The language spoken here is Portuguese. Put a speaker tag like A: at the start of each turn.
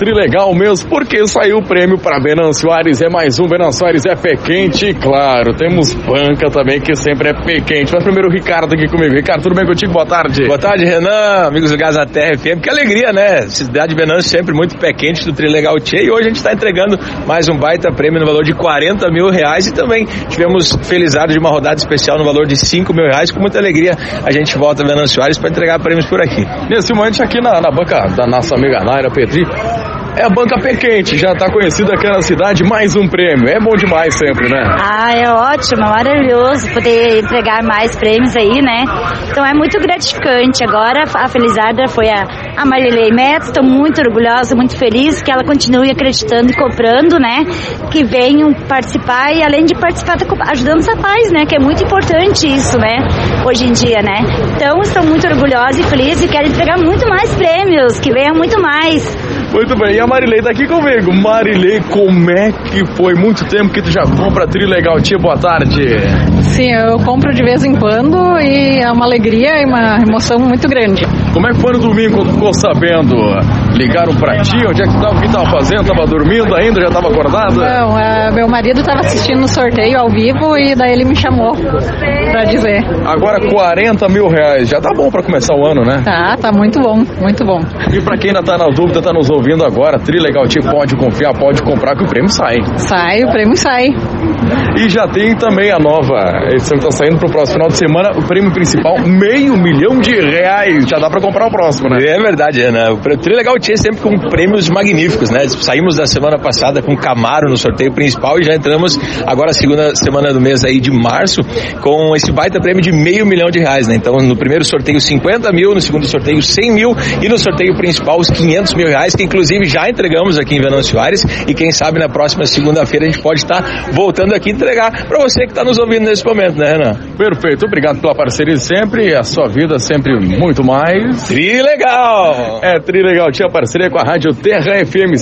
A: Trilegal mesmo, porque saiu o prêmio para Venâncio Aires, é mais um Venâncio Aires é pé quente, claro, temos banca também, que sempre é pé quente. Mas primeiro o Ricardo aqui comigo. Ricardo, tudo bem contigo? Boa tarde.
B: Boa tarde, Renan, amigos do Gás da Terra FM. Que alegria, né? Cidade de Venâncio sempre muito pé quente do Trilegal Tchê, e hoje a gente está entregando mais um baita prêmio no valor de 40 mil reais e também tivemos felizado de uma rodada especial no valor de 5 mil reais. Com muita alegria a gente volta a Venâncio Aires para entregar prêmios por aqui.
A: Nesse momento aqui na, na banca da nossa amiga Naira Petri, é a banca pé quente, já está conhecida aqui na cidade, mais um prêmio. É bom demais sempre, né?
C: Ah, é ótimo, maravilhoso poder entregar mais prêmios aí, né? Então é muito gratificante. Agora a felizarda foi a, a Marilei estou muito orgulhosa, muito feliz que ela continue acreditando e comprando, né? Que venham participar e além de participar, tá ajudando os paz, né? Que é muito importante isso, né? Hoje em dia, né? Então estou muito orgulhosa e feliz e quero entregar muito mais prêmios, que venham muito mais.
A: Muito bem, e a Marilei tá aqui comigo. Marilei, como é que foi? Muito tempo que tu já compra Trilegal Tia, boa tarde.
D: Sim, eu compro de vez em quando e é uma alegria e uma emoção muito grande.
A: Como é que foi no domingo quando ficou sabendo? Ligaram pra ti? Onde é que tava? O que tava fazendo? Tava dormindo ainda? Já tava acordada?
D: Não, é, meu marido tava assistindo o sorteio ao vivo e daí ele me chamou pra dizer.
A: Agora 40 mil reais, já tá bom pra começar o ano, né?
D: Tá, tá muito bom, muito bom.
A: E pra quem ainda tá na dúvida, tá nos ouvindo agora, Trilegal Tia pode confiar, pode comprar que o prêmio sai.
D: Sai, o prêmio sai.
A: E já tem também a nova edição que tá saindo pro próximo final de semana, o prêmio principal, meio milhão de reais. Já dá pra comprar o próximo, né?
B: É verdade, Ana. O Trilegal Sempre com prêmios magníficos, né? Saímos da semana passada com Camaro no sorteio principal e já entramos agora segunda semana do mês aí de março com esse baita prêmio de meio milhão de reais, né? Então no primeiro sorteio 50 mil, no segundo sorteio 100 mil e no sorteio principal os 500 mil reais, que inclusive já entregamos aqui em Venâncio Aires e quem sabe na próxima segunda-feira a gente pode estar voltando aqui entregar para você que está nos ouvindo nesse momento, né, Renan?
A: Perfeito, obrigado pela parceria sempre, a sua vida sempre muito mais.
B: Tri legal!
A: É, Tri legal, tinha parceria com a Rádio Terra FM